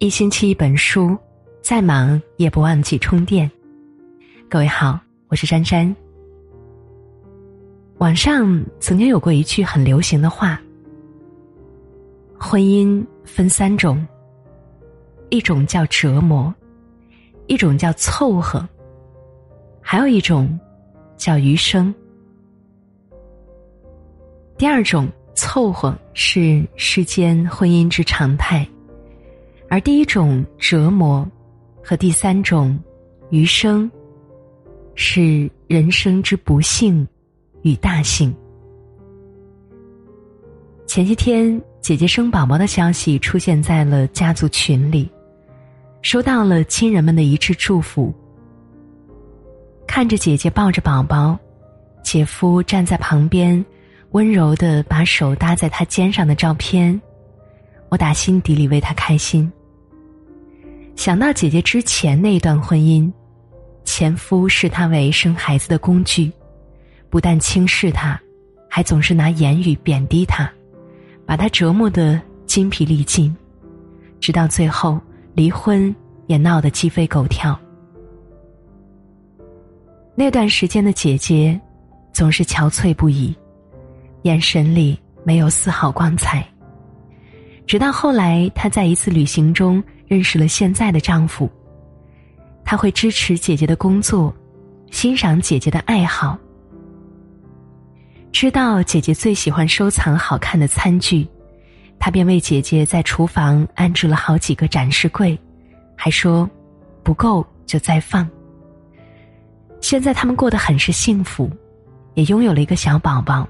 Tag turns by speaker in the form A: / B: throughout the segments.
A: 一星期一本书，再忙也不忘记充电。各位好，我是珊珊。网上曾经有过一句很流行的话：婚姻分三种，一种叫折磨，一种叫凑合，还有一种叫余生。第二种凑合是世间婚姻之常态。而第一种折磨，和第三种余生，是人生之不幸与大幸。前些天，姐姐生宝宝的消息出现在了家族群里，收到了亲人们的一致祝福。看着姐姐抱着宝宝，姐夫站在旁边，温柔的把手搭在她肩上的照片，我打心底里为她开心。想到姐姐之前那段婚姻，前夫视她为生孩子的工具，不但轻视她，还总是拿言语贬低她，把她折磨得筋疲力尽，直到最后离婚也闹得鸡飞狗跳。那段时间的姐姐，总是憔悴不已，眼神里没有丝毫光彩。直到后来，她在一次旅行中。认识了现在的丈夫，他会支持姐姐的工作，欣赏姐姐的爱好，知道姐姐最喜欢收藏好看的餐具，他便为姐姐在厨房安置了好几个展示柜，还说不够就再放。现在他们过得很是幸福，也拥有了一个小宝宝，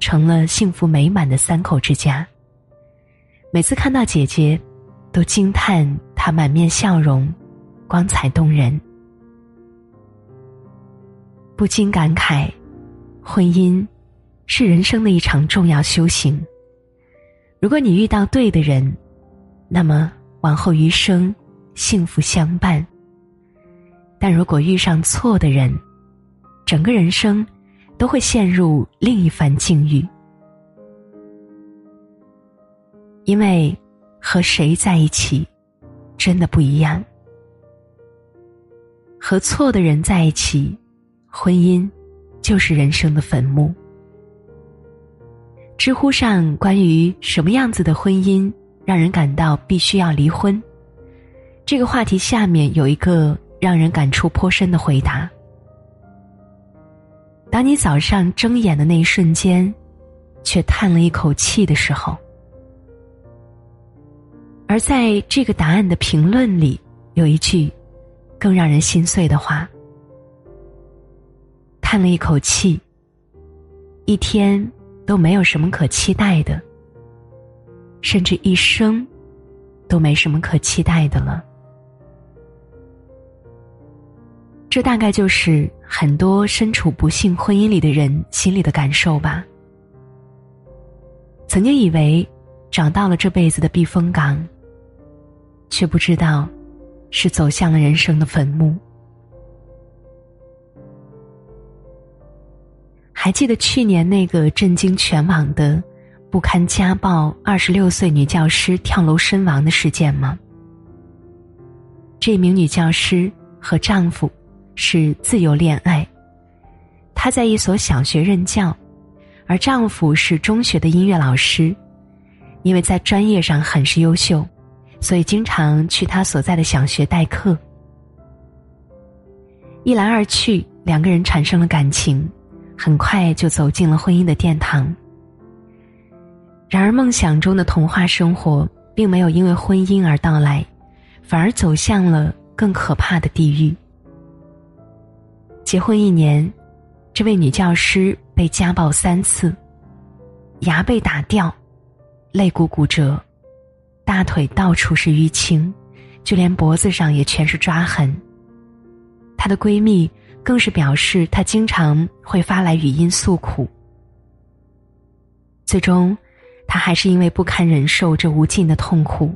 A: 成了幸福美满的三口之家。每次看到姐姐。都惊叹他满面笑容，光彩动人，不禁感慨：婚姻是人生的一场重要修行。如果你遇到对的人，那么往后余生幸福相伴；但如果遇上错的人，整个人生都会陷入另一番境遇，因为。和谁在一起，真的不一样。和错的人在一起，婚姻就是人生的坟墓。知乎上关于什么样子的婚姻让人感到必须要离婚，这个话题下面有一个让人感触颇深的回答：当你早上睁眼的那一瞬间，却叹了一口气的时候。而在这个答案的评论里，有一句更让人心碎的话：叹了一口气，一天都没有什么可期待的，甚至一生都没什么可期待的了。这大概就是很多身处不幸婚姻里的人心里的感受吧。曾经以为找到了这辈子的避风港。却不知道，是走向了人生的坟墓。还记得去年那个震惊全网的不堪家暴二十六岁女教师跳楼身亡的事件吗？这名女教师和丈夫是自由恋爱，她在一所小学任教，而丈夫是中学的音乐老师，因为在专业上很是优秀。所以经常去他所在的小学代课，一来二去，两个人产生了感情，很快就走进了婚姻的殿堂。然而，梦想中的童话生活并没有因为婚姻而到来，反而走向了更可怕的地狱。结婚一年，这位女教师被家暴三次，牙被打掉，肋骨骨折。大腿到处是淤青，就连脖子上也全是抓痕。她的闺蜜更是表示，她经常会发来语音诉苦。最终，她还是因为不堪忍受这无尽的痛苦，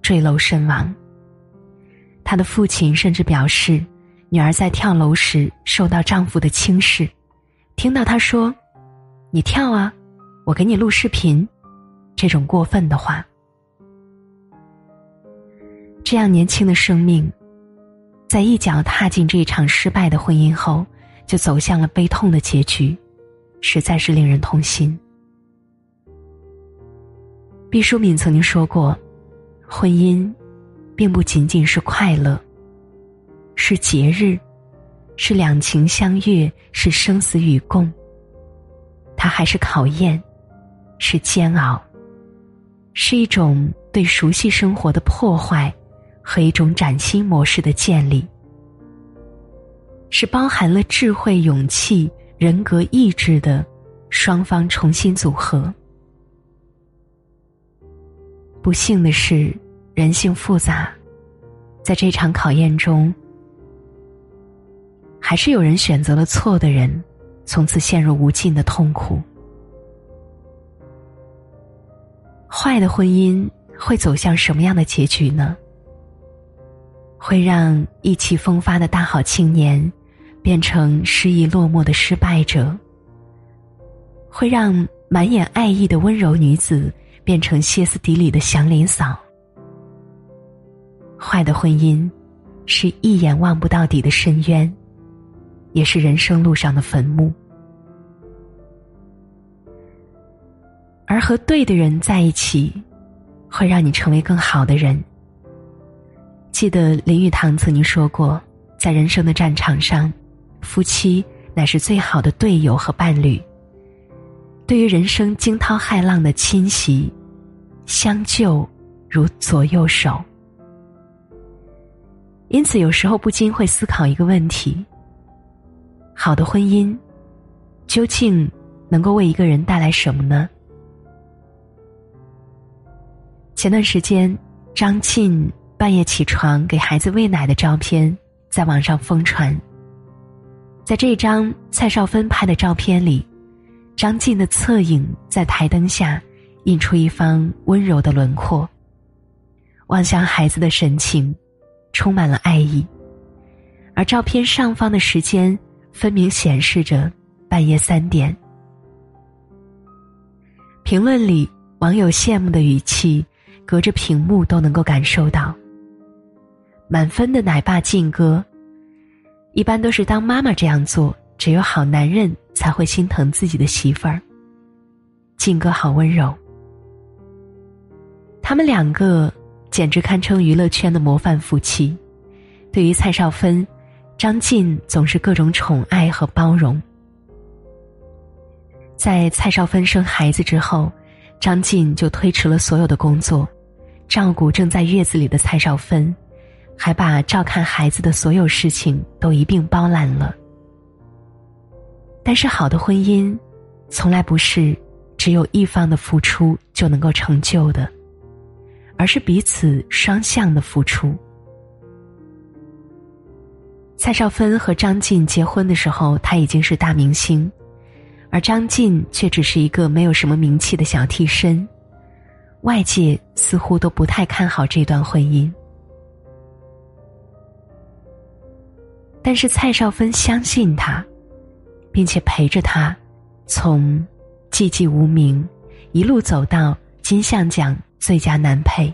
A: 坠楼身亡。她的父亲甚至表示，女儿在跳楼时受到丈夫的轻视，听到她说：“你跳啊，我给你录视频。”这种过分的话。这样年轻的生命，在一脚踏进这一场失败的婚姻后，就走向了悲痛的结局，实在是令人痛心。毕淑敏曾经说过：“婚姻，并不仅仅是快乐，是节日，是两情相悦，是生死与共。它还是考验，是煎熬，是一种对熟悉生活的破坏，和一种崭新模式的建立，是包含了智慧、勇气、人格、意志的双方重新组合。”不幸的是，人性复杂，在这场考验中，还是有人选择了错的人，从此陷入无尽的痛苦。坏的婚姻会走向什么样的结局呢？会让意气风发的大好青年变成失意落寞的失败者？会让满眼爱意的温柔女子？变成歇斯底里的祥林嫂。坏的婚姻，是一眼望不到底的深渊，也是人生路上的坟墓。而和对的人在一起，会让你成为更好的人。记得林语堂曾经说过，在人生的战场上，夫妻乃是最好的队友和伴侣。对于人生惊涛骇浪的侵袭，相救如左右手。因此，有时候不禁会思考一个问题：好的婚姻究竟能够为一个人带来什么呢？前段时间，张晋半夜起床给孩子喂奶的照片在网上疯传。在这张蔡少芬拍的照片里。张晋的侧影在台灯下映出一方温柔的轮廓。望向孩子的神情，充满了爱意。而照片上方的时间分明显示着半夜三点。评论里网友羡慕的语气，隔着屏幕都能够感受到。满分的奶爸晋哥，一般都是当妈妈这样做。只有好男人才会心疼自己的媳妇儿。靖哥好温柔，他们两个简直堪称娱乐圈的模范夫妻。对于蔡少芬，张晋总是各种宠爱和包容。在蔡少芬生孩子之后，张晋就推迟了所有的工作，照顾正在月子里的蔡少芬，还把照看孩子的所有事情都一并包揽了。但是，好的婚姻，从来不是只有一方的付出就能够成就的，而是彼此双向的付出。蔡少芬和张晋结婚的时候，他已经是大明星，而张晋却只是一个没有什么名气的小替身，外界似乎都不太看好这段婚姻。但是蔡少芬相信他。并且陪着他，从寂寂无名一路走到金像奖最佳男配。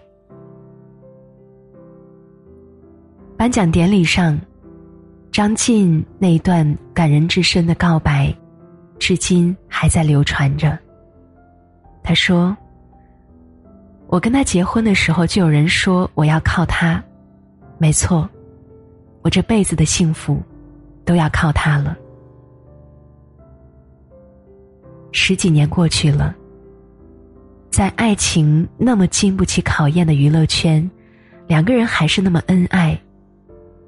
A: 颁奖典礼上，张晋那一段感人至深的告白，至今还在流传着。他说：“我跟他结婚的时候，就有人说我要靠他，没错，我这辈子的幸福，都要靠他了。”十几年过去了，在爱情那么经不起考验的娱乐圈，两个人还是那么恩爱，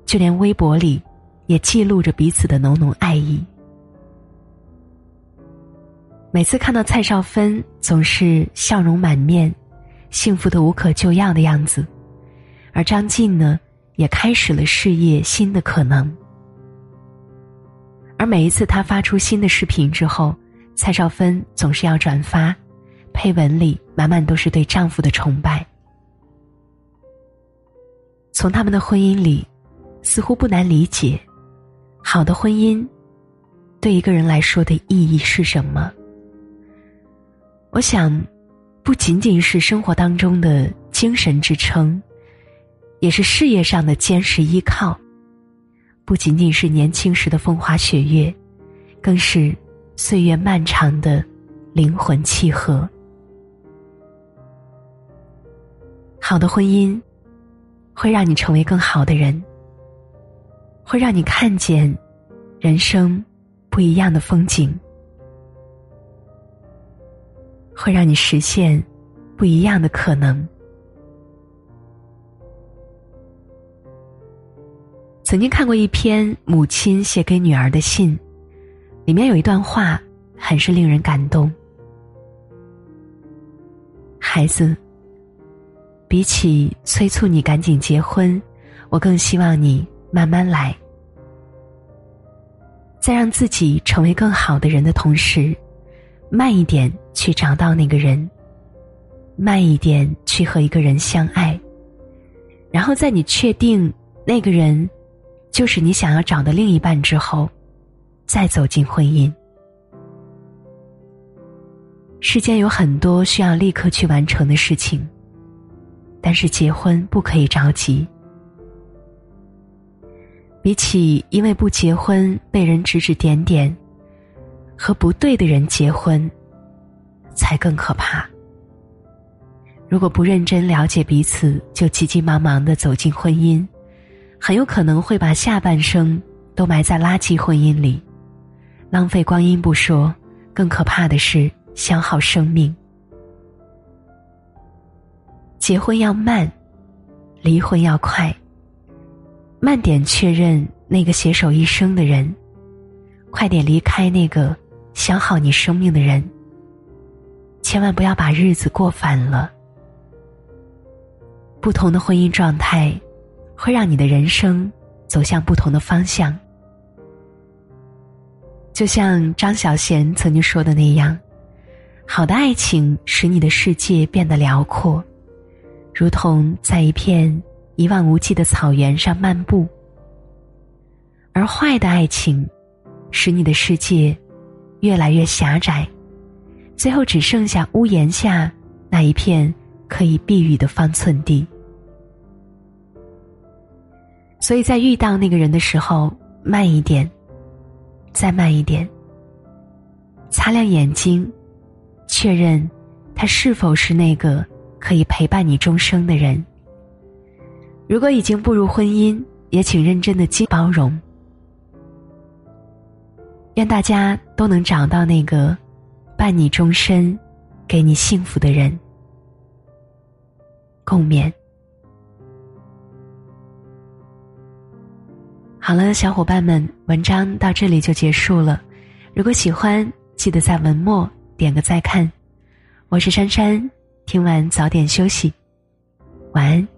A: 就连微博里也记录着彼此的浓浓爱意。每次看到蔡少芬，总是笑容满面，幸福的无可救药的样子，而张晋呢，也开始了事业新的可能。而每一次他发出新的视频之后，蔡少芬总是要转发，配文里满满都是对丈夫的崇拜。从他们的婚姻里，似乎不难理解，好的婚姻对一个人来说的意义是什么。我想，不仅仅是生活当中的精神支撑，也是事业上的坚实依靠。不仅仅是年轻时的风花雪月，更是岁月漫长的灵魂契合。好的婚姻，会让你成为更好的人，会让你看见人生不一样的风景，会让你实现不一样的可能。曾经看过一篇母亲写给女儿的信，里面有一段话很是令人感动。孩子，比起催促你赶紧结婚，我更希望你慢慢来。在让自己成为更好的人的同时，慢一点去找到那个人，慢一点去和一个人相爱，然后在你确定那个人。就是你想要找的另一半之后，再走进婚姻。世间有很多需要立刻去完成的事情，但是结婚不可以着急。比起因为不结婚被人指指点点，和不对的人结婚，才更可怕。如果不认真了解彼此，就急急忙忙的走进婚姻。很有可能会把下半生都埋在垃圾婚姻里，浪费光阴不说，更可怕的是消耗生命。结婚要慢，离婚要快。慢点确认那个携手一生的人，快点离开那个消耗你生命的人。千万不要把日子过反了。不同的婚姻状态。会让你的人生走向不同的方向，就像张小娴曾经说的那样：“好的爱情使你的世界变得辽阔，如同在一片一望无际的草原上漫步；而坏的爱情使你的世界越来越狭窄，最后只剩下屋檐下那一片可以避雨的方寸地。”所以在遇到那个人的时候，慢一点，再慢一点，擦亮眼睛，确认他是否是那个可以陪伴你终生的人。如果已经步入婚姻，也请认真的经包容。愿大家都能找到那个伴你终身、给你幸福的人。共勉。好了，小伙伴们，文章到这里就结束了。如果喜欢，记得在文末点个再看。我是珊珊，听完早点休息，晚安。